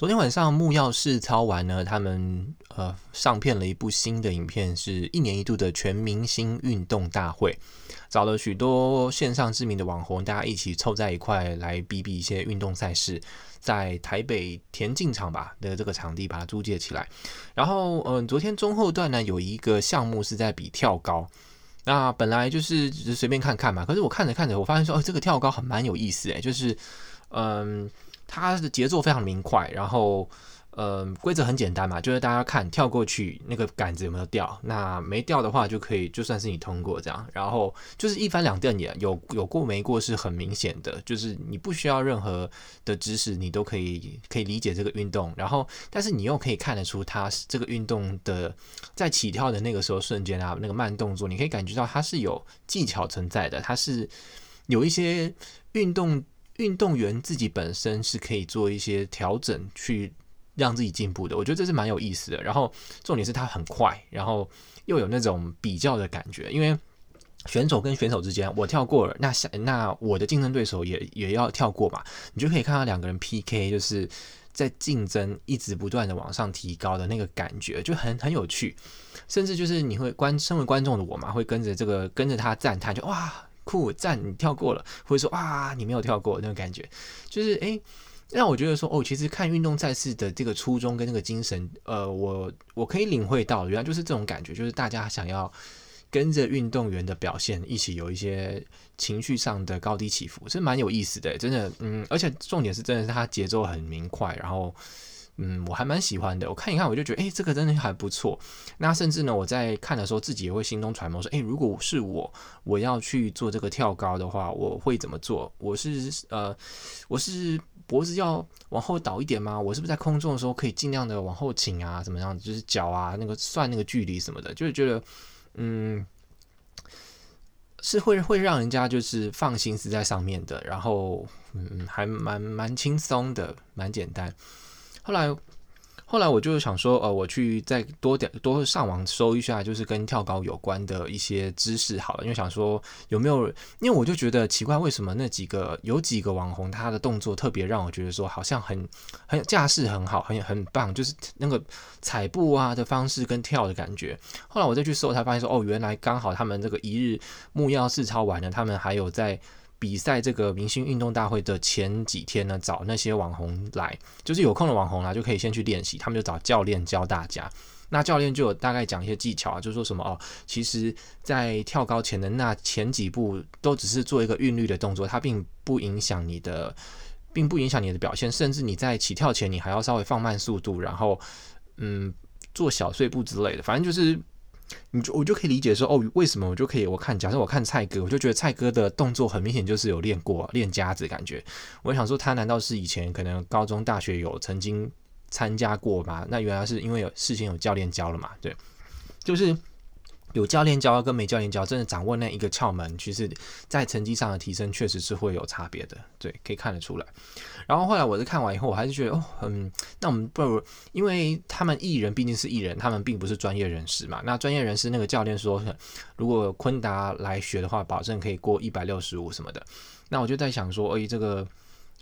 昨天晚上木曜试操完呢，他们呃上片了一部新的影片，是一年一度的全明星运动大会，找了许多线上知名的网红，大家一起凑在一块来比比一些运动赛事，在台北田径场吧的这个场地把它租借起来。然后嗯、昨天中后段呢有一个项目是在比跳高，那本来就是只是随便看看嘛，可是我看着看着，我发现说哦，这个跳高很蛮有意思诶，就是嗯。它的节奏非常明快，然后，呃，规则很简单嘛，就是大家看跳过去那个杆子有没有掉，那没掉的话就可以就算是你通过这样，然后就是一翻两瞪眼，有有过没过是很明显的，就是你不需要任何的知识，你都可以可以理解这个运动，然后但是你又可以看得出它这个运动的在起跳的那个时候瞬间啊，那个慢动作，你可以感觉到它是有技巧存在的，它是有一些运动。运动员自己本身是可以做一些调整，去让自己进步的。我觉得这是蛮有意思的。然后重点是他很快，然后又有那种比较的感觉。因为选手跟选手之间，我跳过了，那那我的竞争对手也也要跳过嘛。你就可以看到两个人 PK，就是在竞争，一直不断的往上提高的那个感觉，就很很有趣。甚至就是你会观身为观众的我嘛，会跟着这个跟着他赞叹，就哇。酷赞，你跳过了，或者说啊，你没有跳过那种感觉，就是哎、让我觉得说哦，其实看运动赛事的这个初衷跟那个精神，呃，我我可以领会到，原来就是这种感觉，就是大家想要跟着运动员的表现一起有一些情绪上的高低起伏，是蛮有意思的，真的，嗯，而且重点是真的是它节奏很明快，然后。嗯，我还蛮喜欢的。我看一看，我就觉得，哎、这个真的还不错。那甚至呢，我在看的时候，自己也会心中揣摩说，哎、如果是我，我要去做这个跳高的话，我会怎么做？我是呃，我是脖子要往后倒一点吗？我是不是在空中的时候可以尽量的往后倾啊？怎么样？就是脚啊，那个算那个距离什么的，就是觉得，嗯，是会会让人家就是放心思在上面的。然后，嗯，还蛮蛮轻松的，蛮简单。后来，后来我就想说，呃，我去再多点多上网搜一下，就是跟跳高有关的一些知识好了，因为想说有没有，因为我就觉得奇怪，为什么那几个有几个网红他的动作特别让我觉得说好像很很架势很好，很很棒，就是那个踩步啊的方式跟跳的感觉。后来我再去搜，才发现说，哦，原来刚好他们这个一日木曜试操完了，他们还有在。比赛这个明星运动大会的前几天呢，找那些网红来，就是有空的网红啦，就可以先去练习。他们就找教练教大家，那教练就有大概讲一些技巧啊，就说什么哦，其实，在跳高前的那前几步都只是做一个韵律的动作，它并不影响你的，并不影响你的表现，甚至你在起跳前，你还要稍微放慢速度，然后嗯，做小碎步之类的，反正就是。你就我就可以理解说哦，为什么我就可以？我看，假设我看蔡哥，我就觉得蔡哥的动作很明显就是有练过练家子感觉。我想说，他难道是以前可能高中、大学有曾经参加过吗？那原来是因为有事先有教练教了嘛？对，就是。有教练教跟没教练教，真的掌握那一个窍门，其实，在成绩上的提升确实是会有差别的，对，可以看得出来。然后后来我是看完以后，我还是觉得哦，嗯，那我们不如，因为他们艺人毕竟是艺人，他们并不是专业人士嘛。那专业人士那个教练说，如果昆达来学的话，保证可以过一百六十五什么的。那我就在想说，哎，这个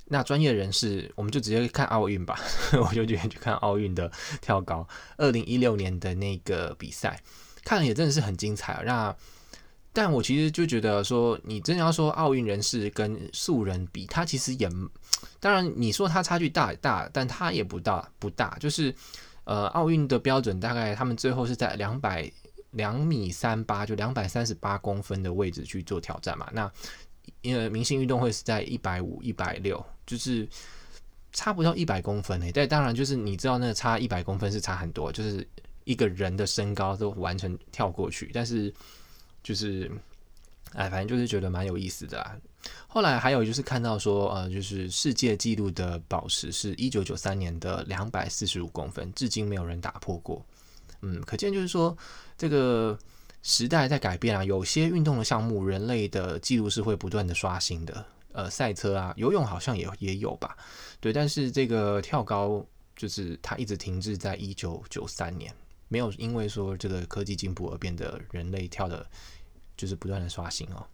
那专业人士，我们就直接看奥运吧。我就决定去看奥运的跳高，二零一六年的那个比赛。看了也真的是很精彩啊！那但我其实就觉得说，你真的要说奥运人士跟素人比，他其实也当然你说他差距大大，但他也不大不大。就是呃，奥运的标准大概他们最后是在两百两米三八，就两百三十八公分的位置去做挑战嘛。那因为明星运动会是在一百五、一百六，就是差不到一百公分诶。但当然就是你知道，那个差一百公分是差很多，就是。一个人的身高都完成跳过去，但是就是，哎，反正就是觉得蛮有意思的啊。后来还有就是看到说，呃，就是世界纪录的宝石是一九九三年的两百四十五公分，至今没有人打破过。嗯，可见就是说，这个时代在改变啊。有些运动的项目，人类的记录是会不断的刷新的。呃，赛车啊，游泳好像也也有吧？对，但是这个跳高就是它一直停滞在一九九三年。没有因为说这个科技进步而变得人类跳的，就是不断的刷新哦。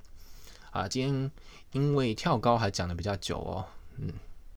啊，今天因为跳高还讲的比较久哦，嗯。